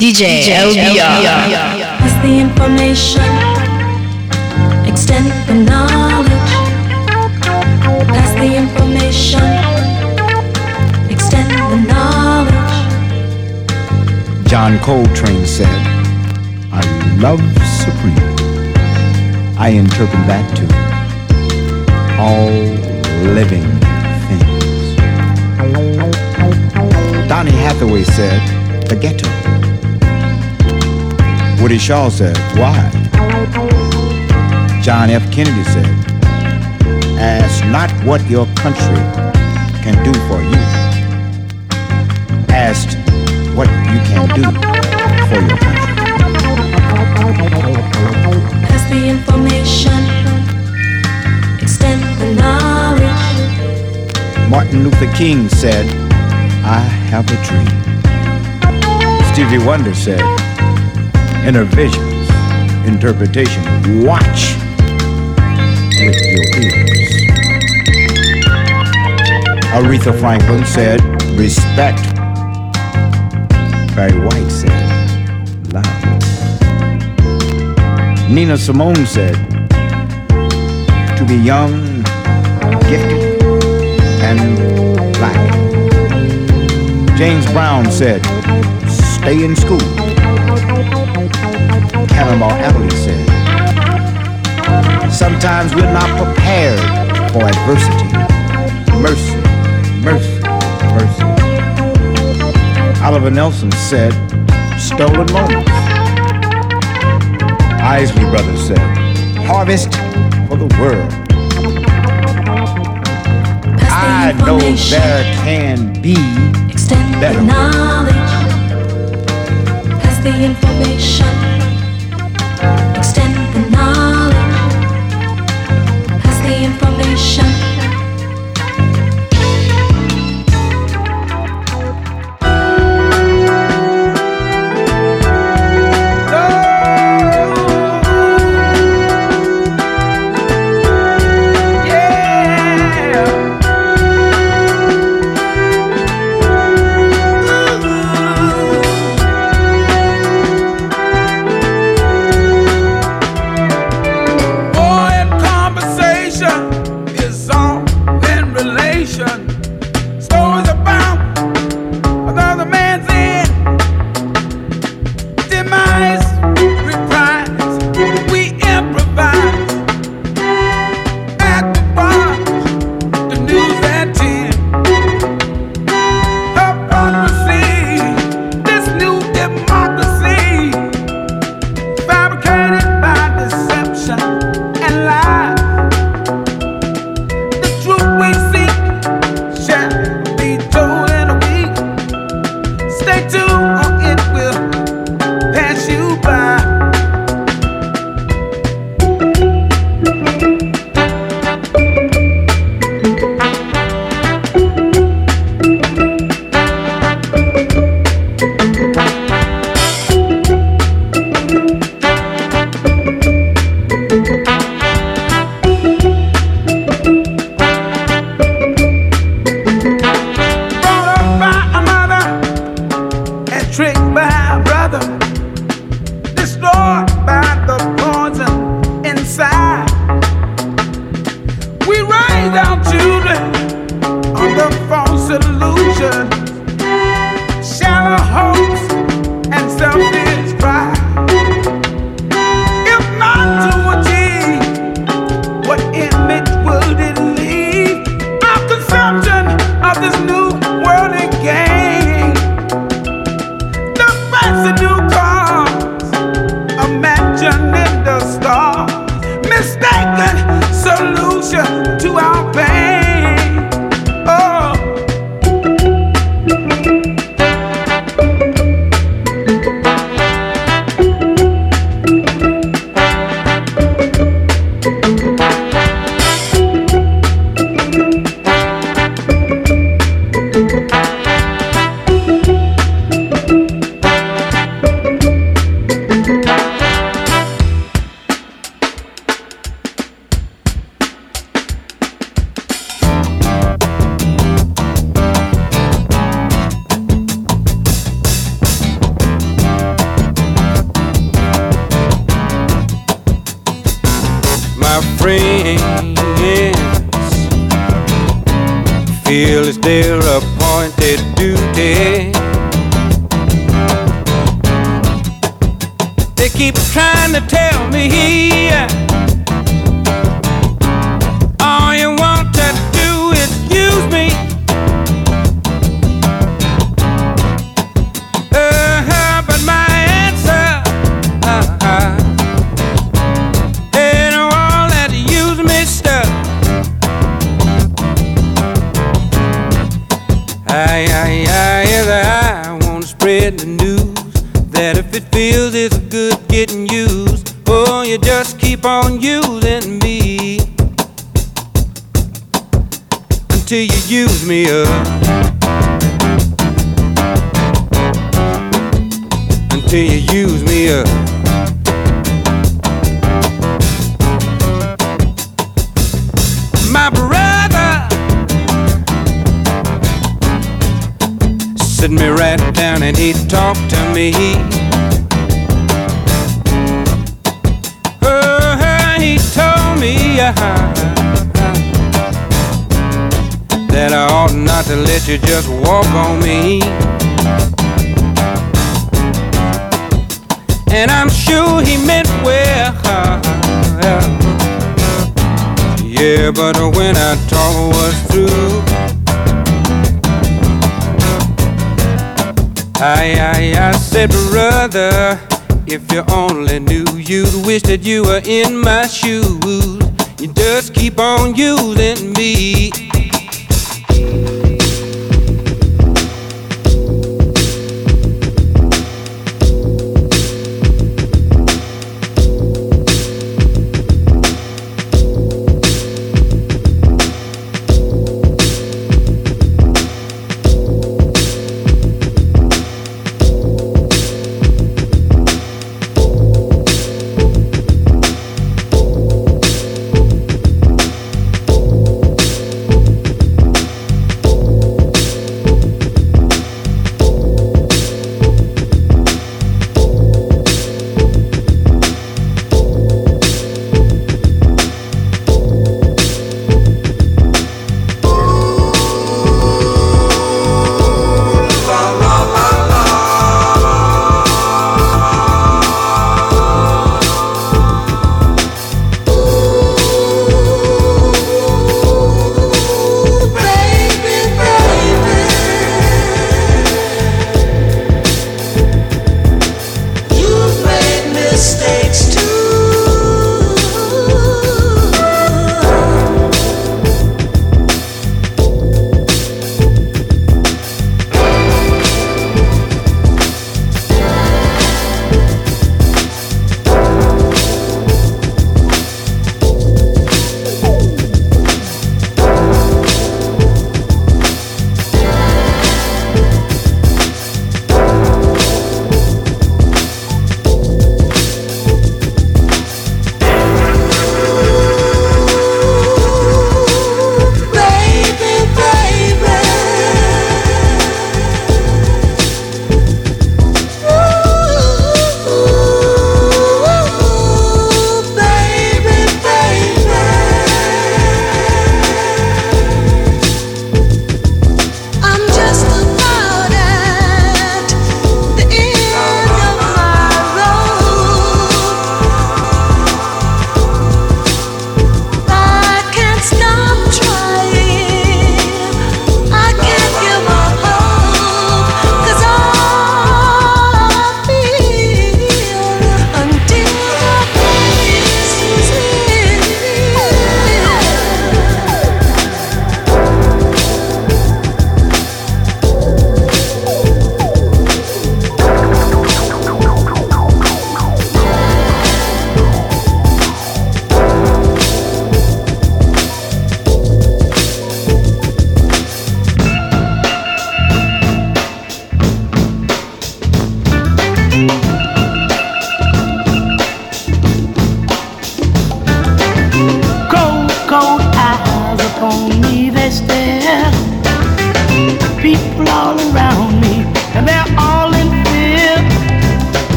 DJ, LBR. As the information extend the knowledge. Pass the information extend the knowledge. John Coltrane said, I love supreme. I interpret that to all living things. Donny Hathaway said, the ghetto. Woody Shaw said, why? John F. Kennedy said, ask not what your country can do for you. Ask what you can do for your country. Pass the information extend the knowledge. Martin Luther King said, I have a dream. Stevie Wonder said, inner visions, interpretation, watch with your ears. Aretha Franklin said, respect. Barry White said, love. Nina Simone said, to be young, gifted, and black. James Brown said, stay in school. Cannonball Adderley said, sometimes we're not prepared for adversity. Mercy, mercy, mercy. Oliver Nelson said, stolen moments. Isley Brothers said, harvest for the world. I know there can be better. knowledge. Pass the information sit me right down and he talked to me. Oh, he told me uh, that I ought not to let you just walk on me. And I'm sure he meant well. Yeah, but when I talk was through. I, I, I said, brother, if you only knew, you'd wish that you were in my shoes. You just keep on using me.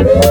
Yeah. Freedom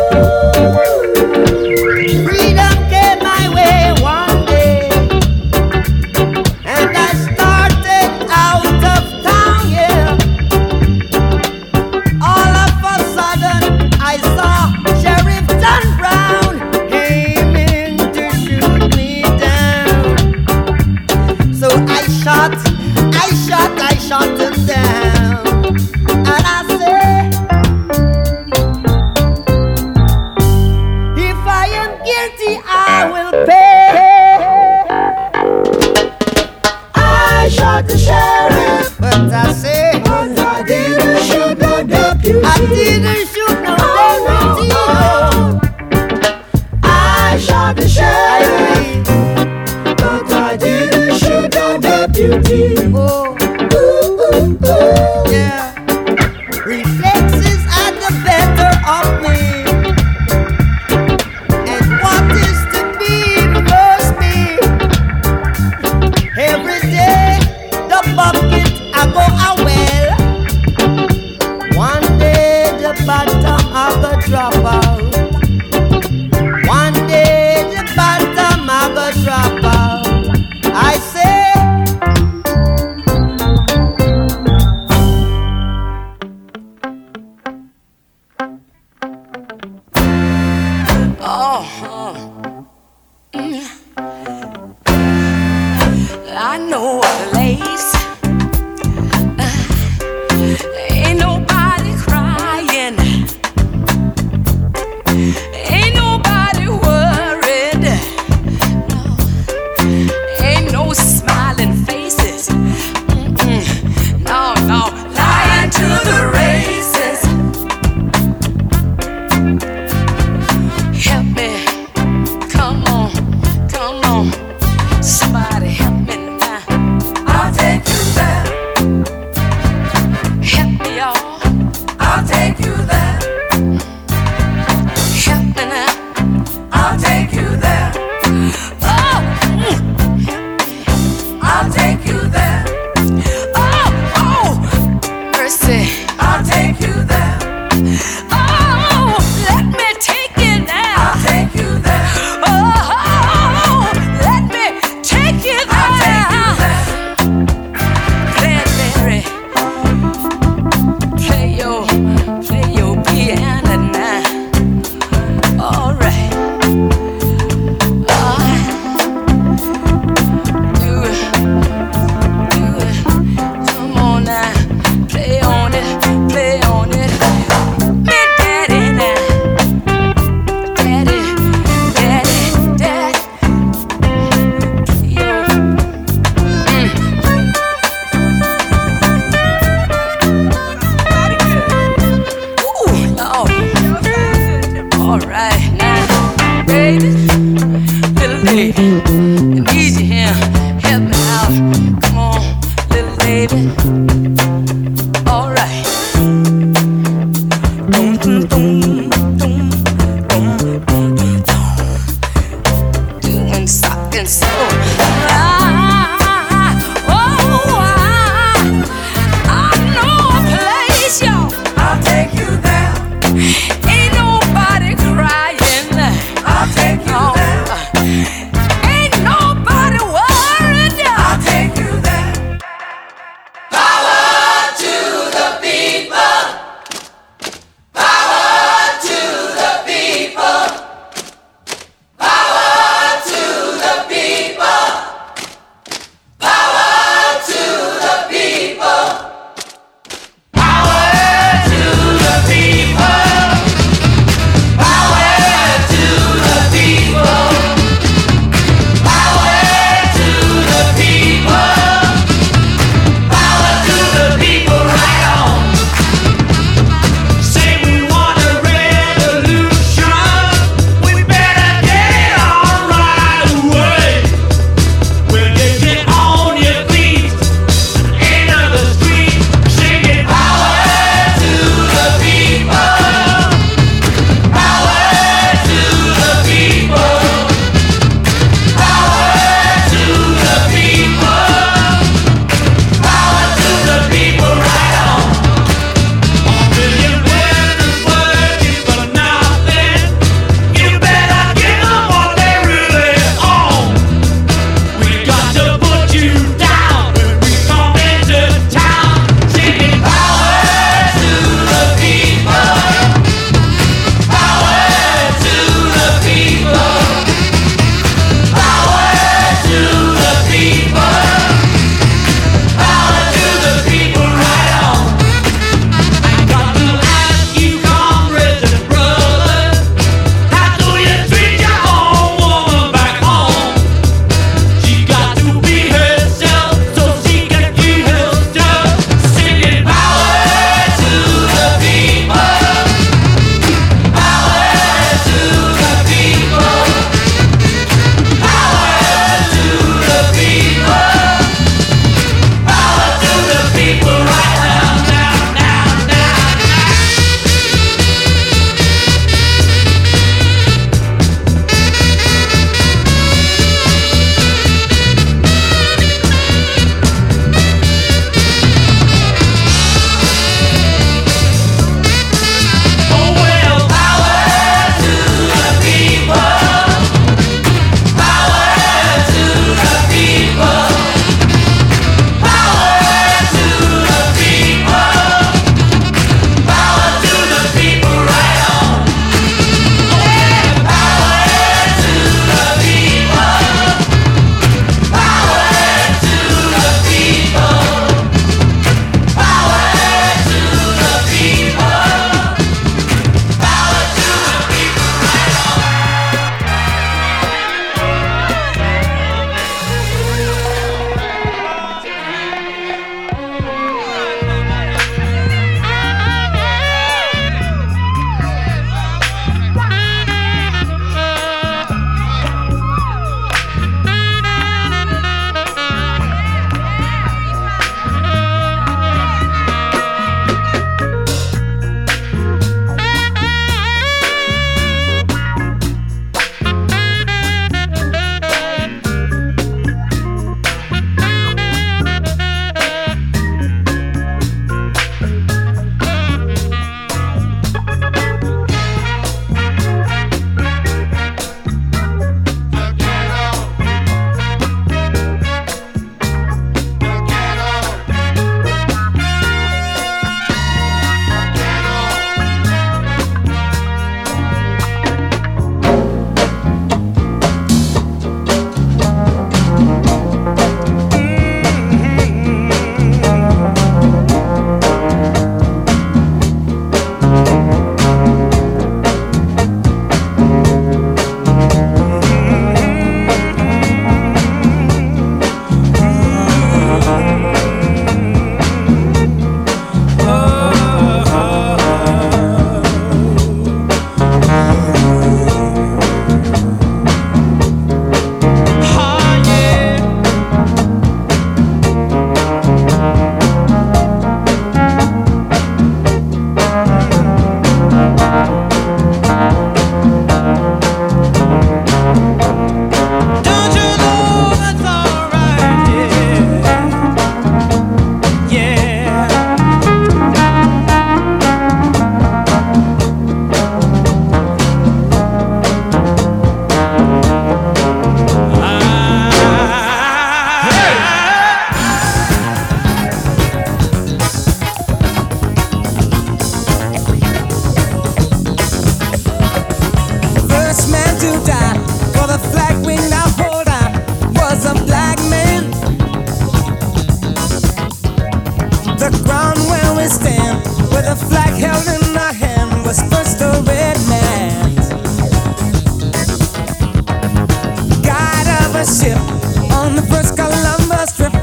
on the first Columbus trip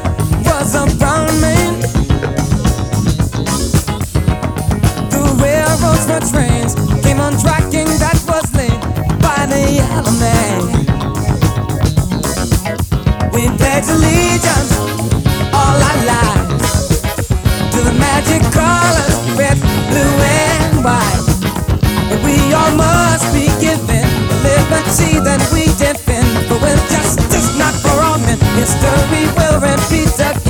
was a brown man. The railroads trains came on tracking that was laid by the yellow man. We allegiance all our lives to the magic colors red, blue, and white. We all must be given the liberty that we. Pizza.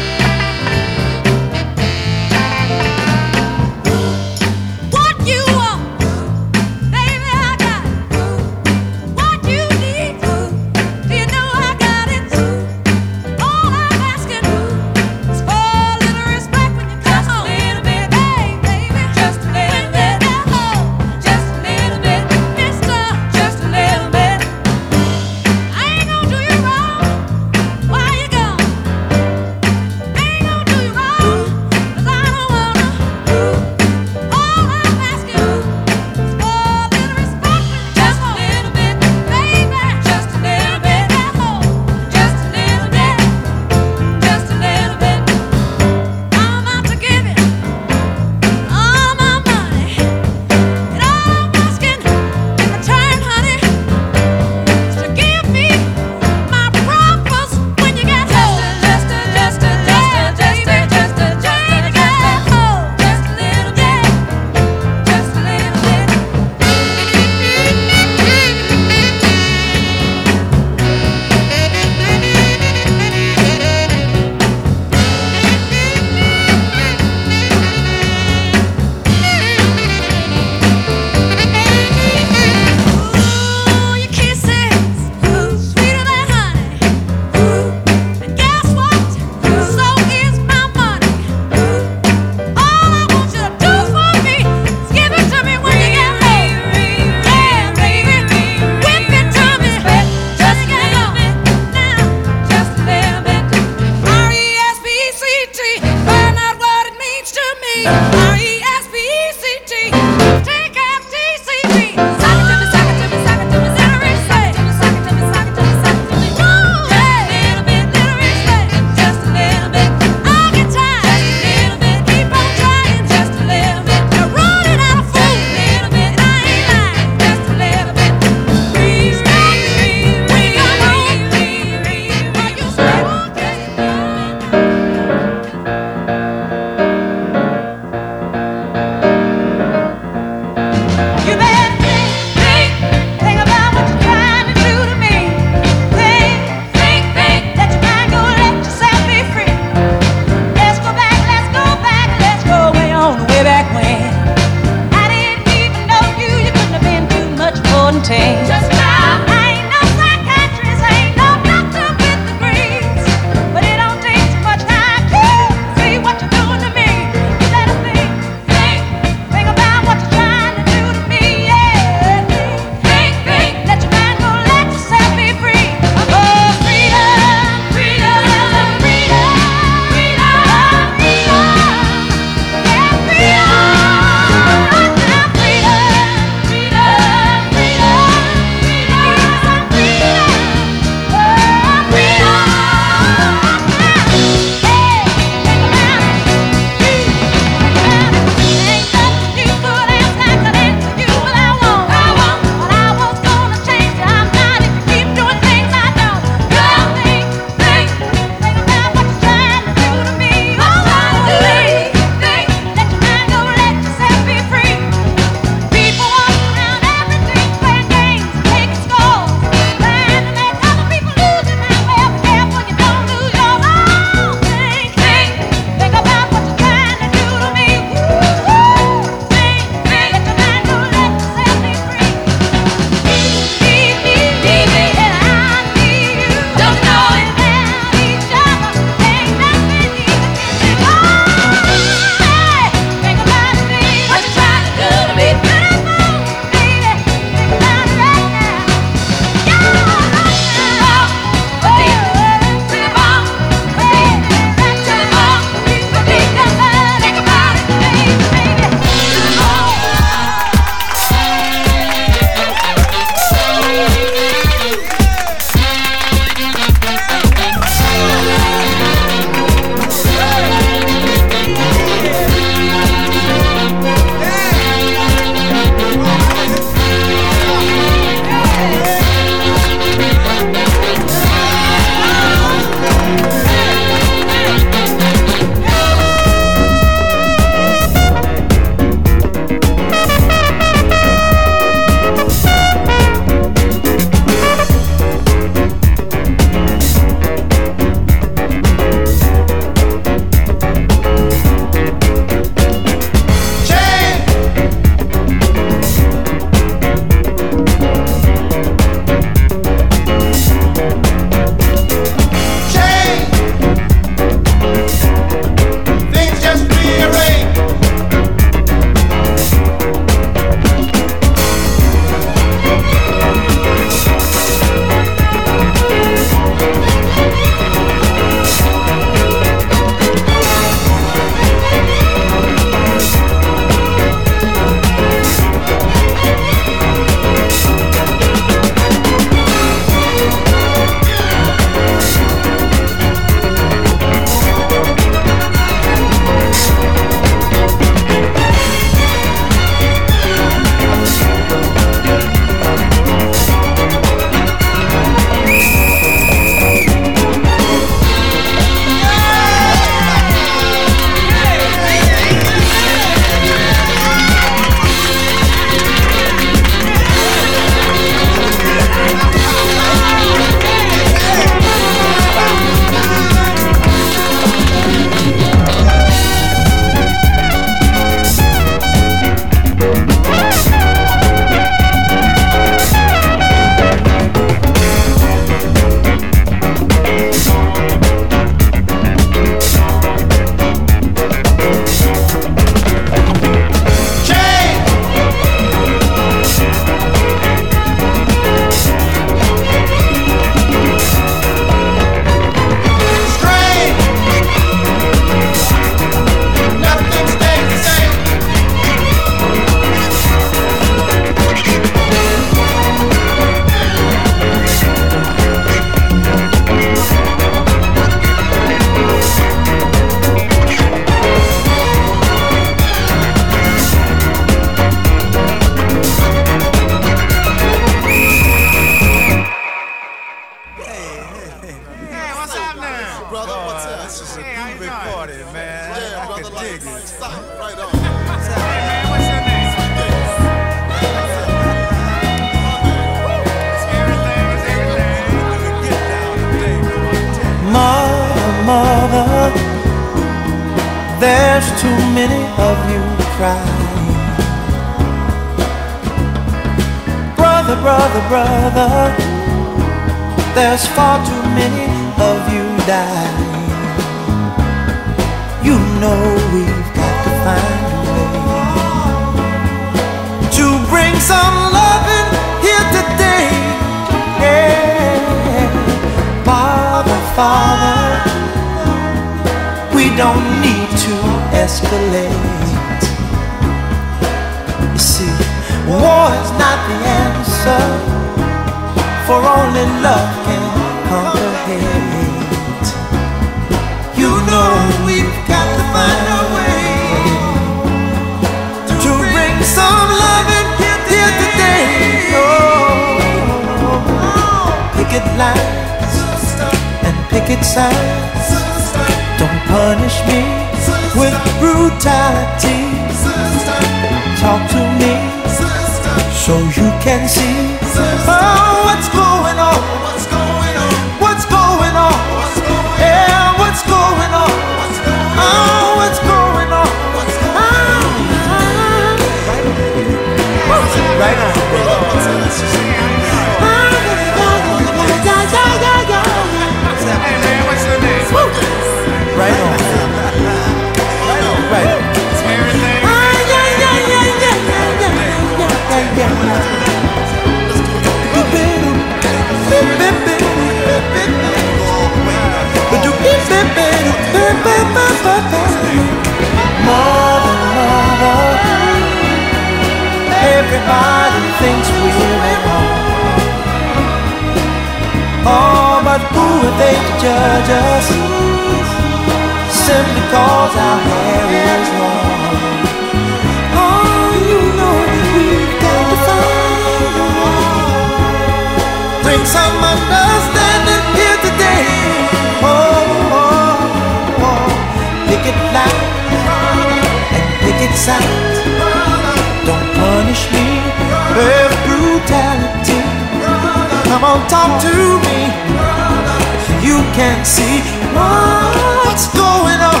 can see what's going on.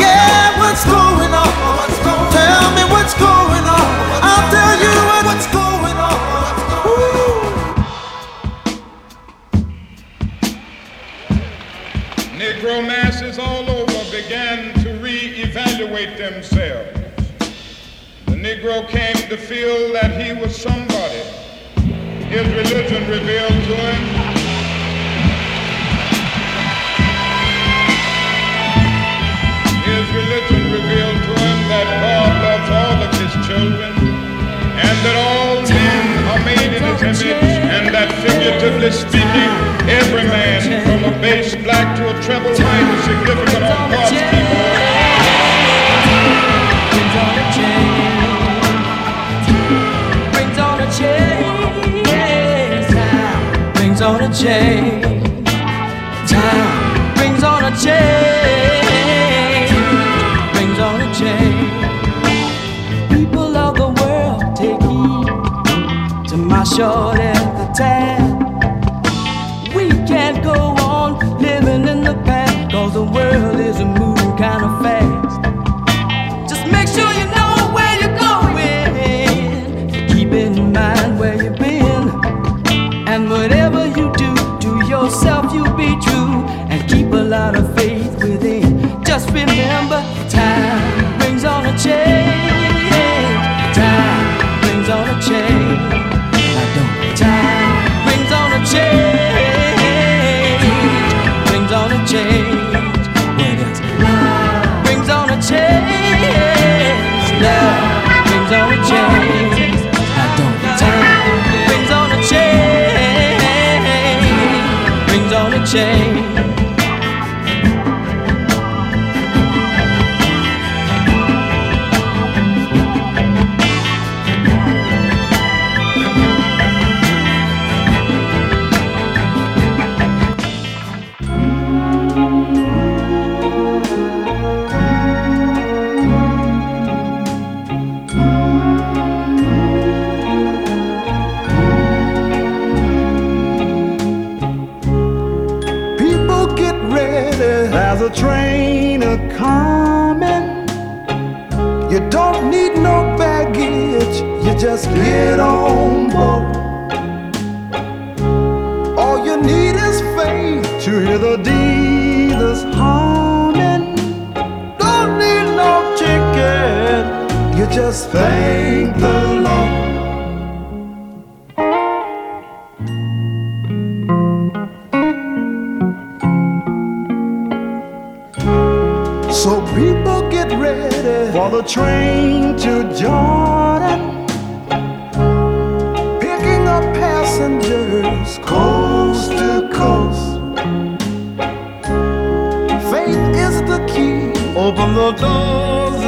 Yeah, what's going on? Tell me what's going on. I'll tell you what's going on. Negro masses all over began to re-evaluate themselves. The Negro came to feel that he was somebody. His religion revealed to him that God loves all of his children, and that all men are made in his image, and that figuratively speaking, every man from a bass black to a treble white is significant on God's keyboard. Brings on a change. show just get on board. All you need is faith to hear the dealers humming. Don't need no ticket, you just thank the Lord. So people get ready for the train to Jordan. open the doors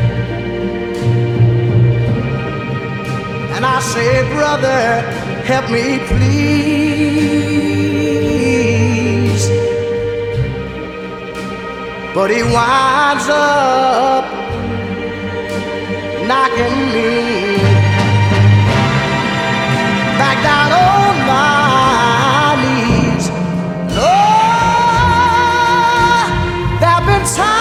say, brother, help me please. But he winds up knocking me back down on my knees. No, there've been times.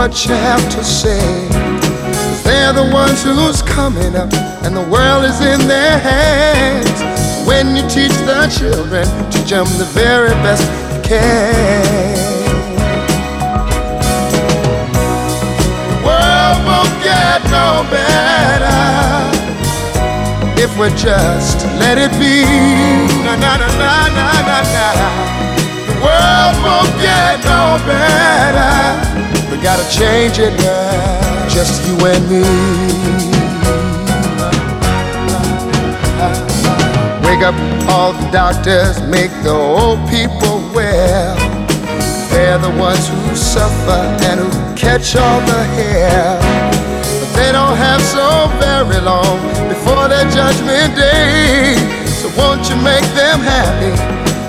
What you have to say. they they're the ones who's coming up, and the world is in their hands. When you teach the children, teach them the very best you can. The world won't get no better if we just let it be. Na na na na na na. The world won't get no better. We gotta change it now, just you and me. Wake up all the doctors, make the old people well. They're the ones who suffer and who catch all the hair. But they don't have so very long before their judgment day. So won't you make them happy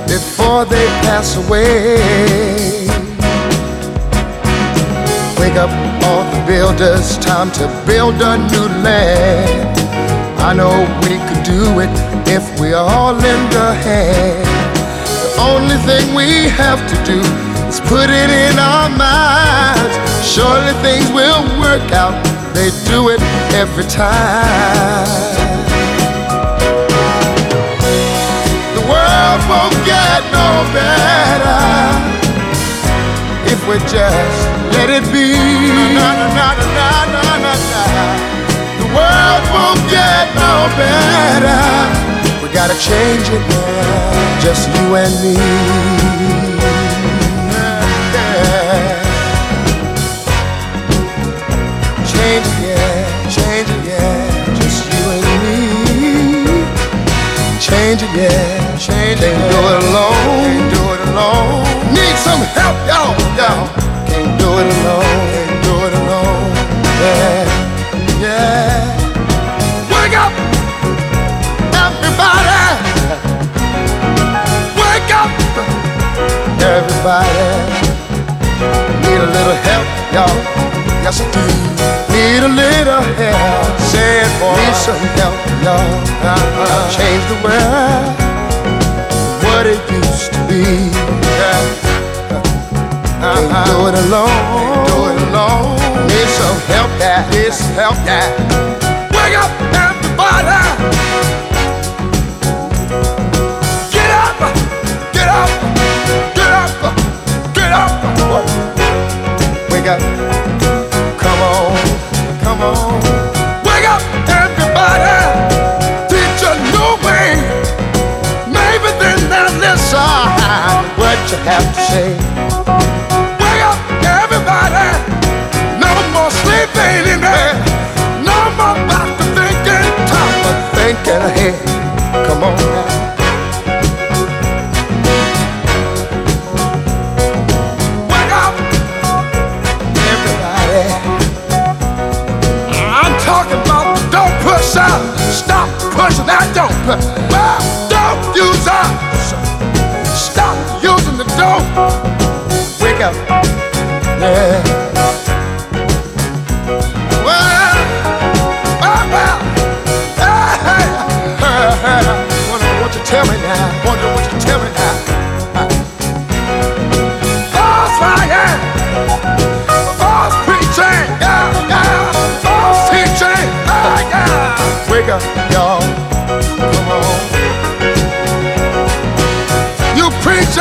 before they pass away? Wake up all the builders, time to build a new land. I know we could do it if we all lend a hand. The only thing we have to do is put it in our minds. Surely things will work out. They do it every time. The world won't get no better if we just let it be. Na, na, na. The world won't get no better. We gotta change it now, just you and me. Yeah. Change it, yeah, change it, yeah, just you and me. Change it, yeah, change it. Can't do it alone, can't do it alone. Need some help, y'all, y'all. Do it alone, can't do it alone. Yeah, yeah. Wake up, everybody. Wake up, everybody. Need a little help, y'all. Yes, I do. Need a little help. Say it, boy. Need some help, y'all. Uh-huh. Change the world. What it used to be. Yeah. Can't do it alone. Do it alone. Need some help, yeah. Need some help, yeah. Wake up, everybody. Get up, get up, get up, get up. Wake up. Come on, come on. Wake up, everybody. Teach a new way. Maybe then they'll listen what you have to say. Thinking ahead. Come on now. Wake up, everybody. I'm talking about don't push out. Stop pushing that don't. Well, don't use us. Stop using the dope. Wake up. Yeah. Up, y'all. Come on. You preachers.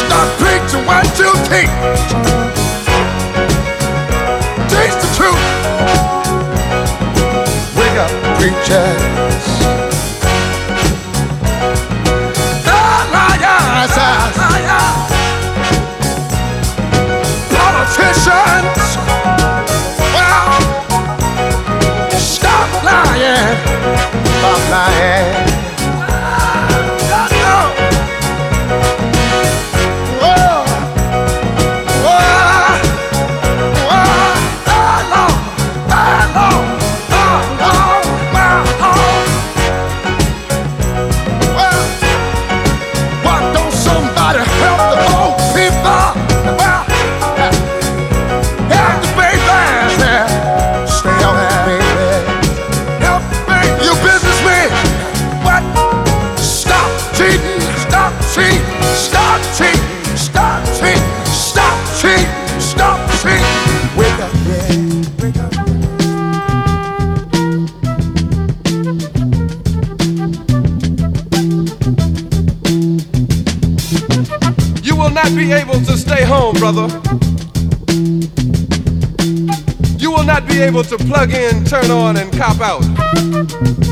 Stop preaching what you teach. Teach the truth. Wake up, preachers. Stop lying. Oh cheating, stop cheating, stop cheating, stop cheating, stop cheating. Wake up, yeah. You will not be able to stay home, brother. You will not be able to plug in, turn on, and cop out.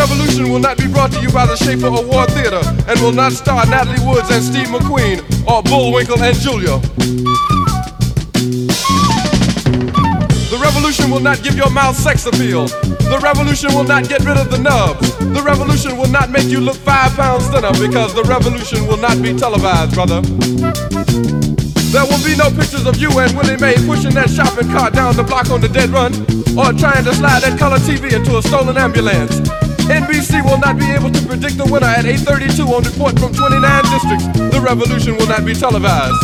The revolution will not be brought to you by the Schaefer Award Theater and will not star Natalie Woods and Steve McQueen or Bullwinkle and Julia. The revolution will not give your mouth sex appeal. The revolution will not get rid of the nubs. The revolution will not make you look five pounds thinner because the revolution will not be televised, brother. There will be no pictures of you and Willie Mae pushing that shopping cart down the block on the dead run or trying to slide that color TV into a stolen ambulance. NBC will not be able to predict the winner at 8:32 on report from 29 districts. The revolution will not be televised.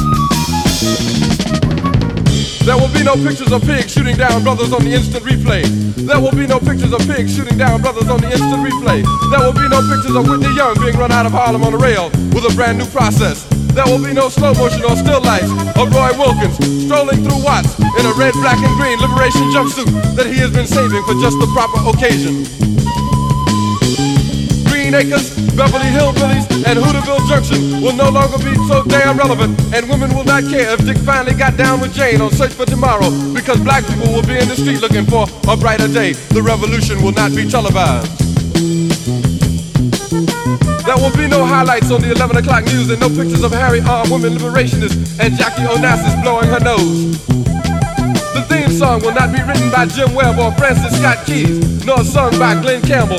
There will be no pictures of pigs shooting down brothers on the instant replay. There will be no pictures of pigs shooting down brothers on the instant replay. There will be no pictures of Whitney Young being run out of Harlem on a rail with a brand new process. There will be no slow motion or still lights of Roy Wilkins strolling through Watts in a red, black, and green liberation jumpsuit that he has been saving for just the proper occasion. Green Acres, Beverly Hillbillies, and Hooterville Junction will no longer be so damn relevant, and women will not care if Dick finally got down with Jane on Search for Tomorrow, because black people will be in the street looking for a brighter day. The revolution will not be televised. There will be no highlights on the 11 o'clock news and no pictures of Harry armed women liberationists and Jackie Onassis blowing her nose. The theme song will not be written by Jim Webb or Francis Scott Keys, nor sung by Glen Campbell,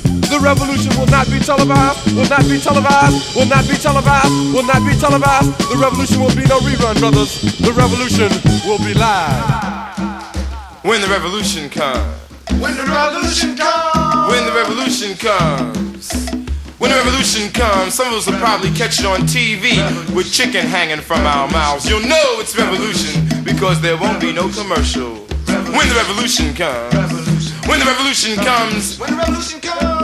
The revolution will not be televised, will not be televised, will not be televised, will not be televised. The revolution will be no rerun, brothers. The revolution will be live. When the revolution comes. When the revolution comes. When the revolution comes. When the revolution comes, some of us will probably catch it on TV with chicken hanging from our mouths. You'll know it's revolution because there won't be no commercial. When the revolution comes. When the revolution comes, when the revolution comes,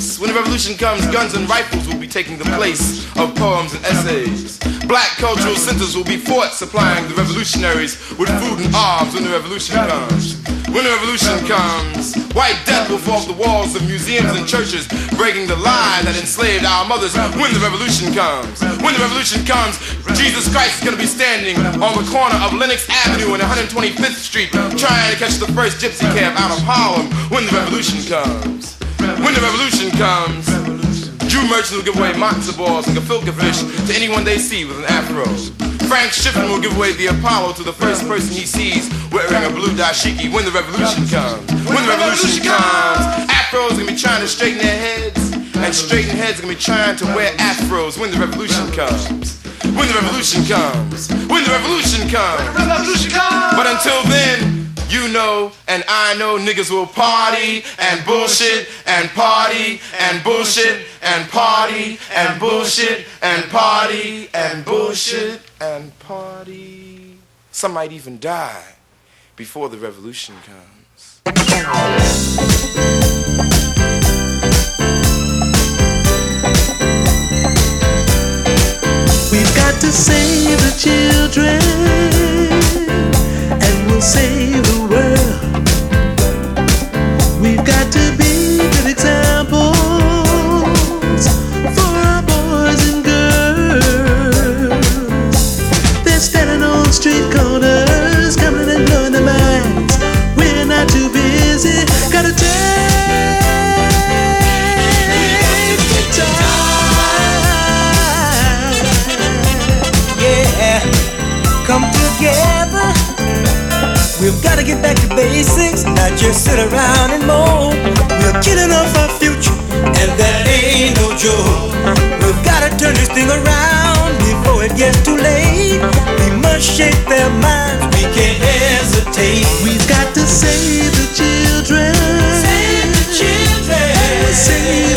when the revolution comes, guns and rifles will be taking the place of poems and essays. Black cultural centers will be forts supplying the revolutionaries with food and arms when the revolution comes. When the revolution comes, white death will fall off the walls of museums and churches, breaking the lie that enslaved our mothers. When the revolution comes, when the revolution comes, Jesus Christ is going to be standing on the corner of Lenox Avenue and 125th Street, trying to catch the first gypsy cab out of Harlem. When the revolution comes, when the revolution comes, Jew merchants will give away matzo balls and gefilte fish to anyone they see with an afro. Frank Schiffman will give away the Apollo to the first person he sees wearing a blue dashiki when the revolution comes. When the revolution comes, afros gonna be trying to straighten their heads, and straighten heads gonna be trying to wear afros when the revolution comes. When the revolution comes. When the revolution comes. revolution comes. But until then, you know and I know niggas will party and bullshit and party and bullshit and party and bullshit and party and bullshit and party. Some might even die before the revolution comes. We've got to save the children say the word. We've gotta get back to basics, not just sit around and moan. We're killing off our future, and that ain't no joke. We've gotta turn this thing around before it gets too late. We must shake their minds, we can't hesitate. We've got to save the children. Save the children. Save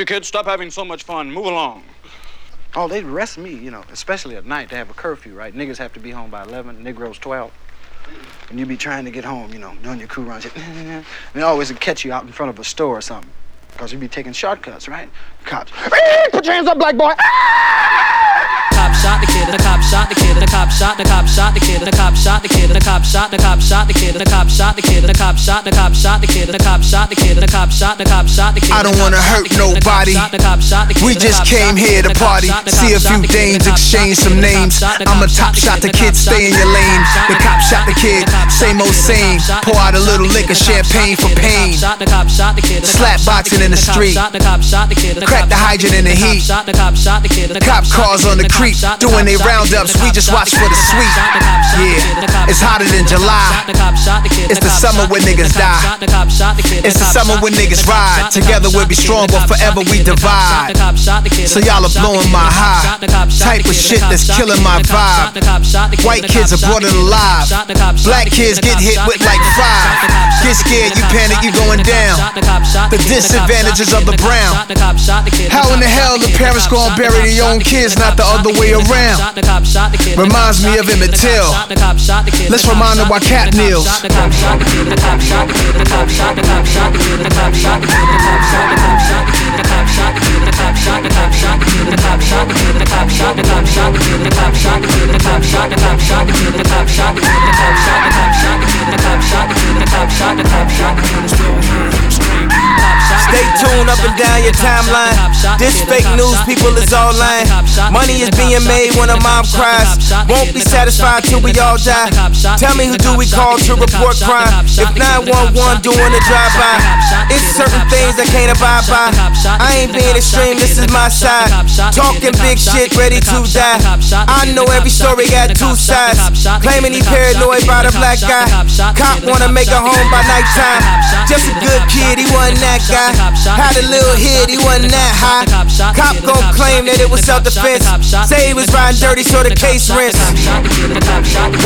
you kids, stop having so much fun. Move along. Oh, they'd arrest me, you know, especially at night. They have a curfew, right? Niggas have to be home by 11, Negroes 12. And you be trying to get home, you know, doing your crew runs. and they always catch you out in front of a store or something. Because you'd be taking shortcuts, right? Cops. Put your hands up, black boy. cop shot the kid, the cop shot the kid, the cop shot, the cop shot the kid, the cop shot the kid, the cop shot, the cop shot the kid, the cop shot the kid, the cop shot, the cop shot the kid, the cop shot the kid, the cop shot, the cop shot the kid. I don't wanna hurt nobody. We just came here to party, see a few dames, exchange some names. I'm a top shot, the kid, stay in your lane. The cop shot the kid, same old same. Pour out a little liquor, champagne for pain. Slap boxing in the street, crack the hydrant in the heat. The Cop cars on the creek, doing they roundups. We just watch for the sweet. Yeah, it's hotter than July. It's the summer when niggas die. It's the summer when niggas ride. Together we'll be strong, but forever we divide. So y'all are blowing my high. Type of shit that's killing my vibe. White kids are brought it alive. Black kids get hit with like five. Get scared, you panic, you going down. The disadvantages of the brown. How in the hell the parents gonna bury their own kids, not the other way around? Reminds me of Emmett Till. Let's remind them why Kap kneels. Stay tuned up and down your timeline. This fake news, people is all lying. Money is being made when a mom cries. Won't be satisfied till we all die. Tell me who do we call to report crime? If 911 doing a drive-by, it's certain things I can't abide by. I ain't being extreme, this is my side. Talking big shit, ready to die. I know every story got two sides. Claiming he paranoid by the black guy. Cop wanna make a home by nighttime. Just a good kid, he wasn't that guy. Had a little hit, he wasn't that high. Cop gon' claim that it was self defense. Say he was riding dirty, so the case rents.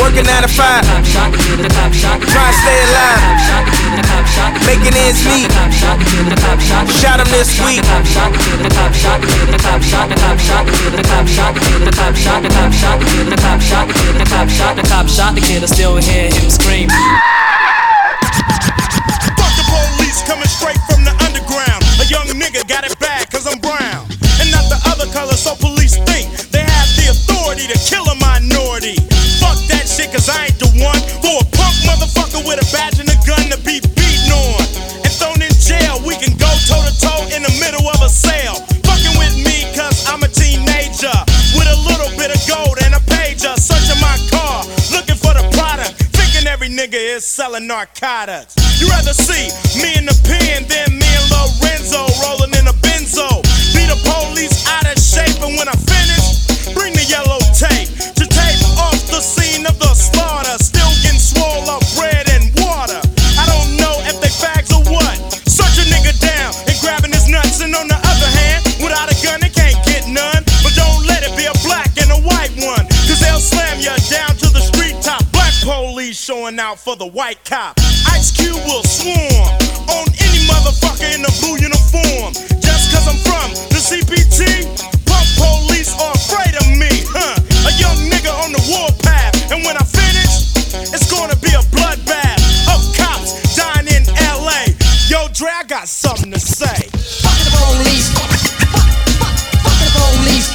Working 9 to 5. Trying to stay alive. Making ends meet. Shot him this week. The cop shot the kid, I still hear him scream. Fuck the police coming straight from the underground. A young nigga got it bad cause I'm brown. And not the other color, so police think they have the authority to kill a minority. Fuck that shit cause I ain't the one for a punk motherfucker with a badge and a gun to be beaten on. And thrown in jail, we can go toe to toe in the middle a sale. Fucking with me cause I'm a teenager. With a little bit of gold and a pager. Searching my car, looking for the product. Thinking every nigga is selling narcotics. You rather see me in the pen than me and Lorenzo rolling in a benzo. Be the police out of shape, and when I finish, bring the yellow tape to tape off the scene of the slaughter. Still getting swole up bread slam you down to the street top. Black police showing out for the white cop. Ice Cube will swarm on any motherfucker in a blue uniform. Just cause I'm from the CPT, pump police are afraid of me, huh? A young nigga on the warpath, and when I finish, it's gonna be a bloodbath of cops dying in LA. Yo, Dre, I got something to say. Fuck the police. Fuck the police. Fuck the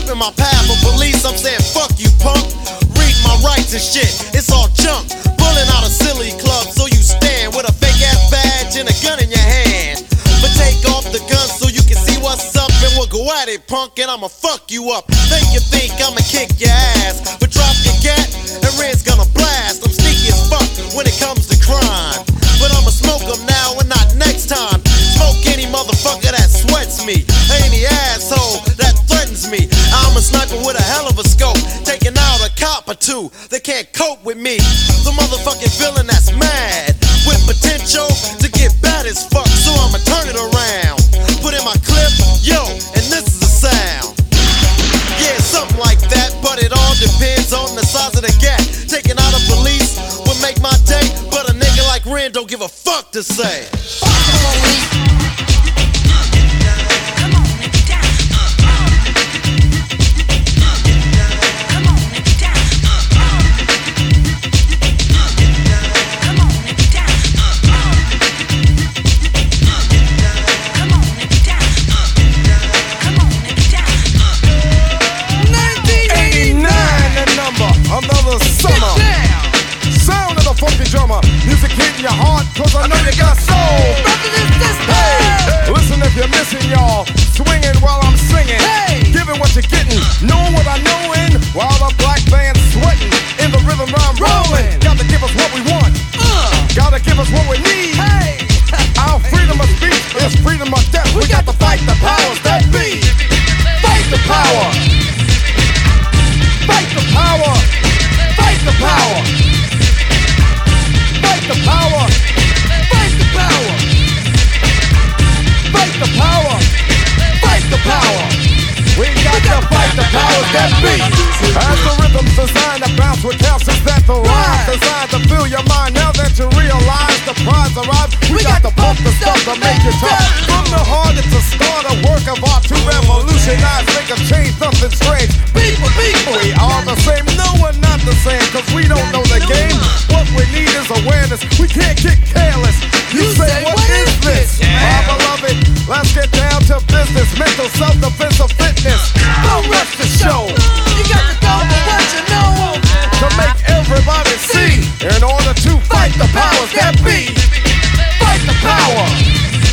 step in my path of police, I'm saying fuck you, punk. Read my rights and shit, it's all junk. Pulling out a silly club, so you stand with a fake ass badge and a gun in your hand. But take off the gun so you can see what's up, and we'll go at it, punk, and I'ma fuck you up. Think you think I'ma kick your ass, but drop your cat and Ren's gonna blast. I'm sneaky as fuck when it comes to crime. But I'ma smoke them now and not next time. Smoke any motherfucker that sweats me. Any asshole a sniper with a hell of a scope, taking out a cop or two that can't cope with me. The motherfucking villain that's mad with potential to get bad as fuck. So I'ma turn it around, put in my clip, yo, and this is the sound. Yeah, something like that, but it all depends on the size of the gap. Taking out a police would make my day, but a nigga like Ren don't give a fuck to say. Cause I know you got soul. Hey, listen if you're missing y'all, swinging while I'm singing, giving what you're getting, knowing what I know in, while the black band's sweating, in the rhythm I'm rolling. Gotta give us what we want, Uh. gotta give us what we need. Our freedom of speech is freedom of death. We got to fight the powers that be. Fight the power. That be! As the rhythm's designed to bounce with calcium that the rhymes designed to fill your mind. Now that you realize the prize arrives, we got to pump the stuff to make it tough. From the heart, it's a start, a work of art to revolutionize, make a change, something strange. People, people, we are the same. No, we're not the same, cause we don't know the game. What we need is awareness. We can't get careless. You say, what is this? My beloved, let's get down to business. Mental self-defense of fitness. Don't rush the show. You got to go for what you know. To make everybody see. In order to fight the powers that be. Fight the power.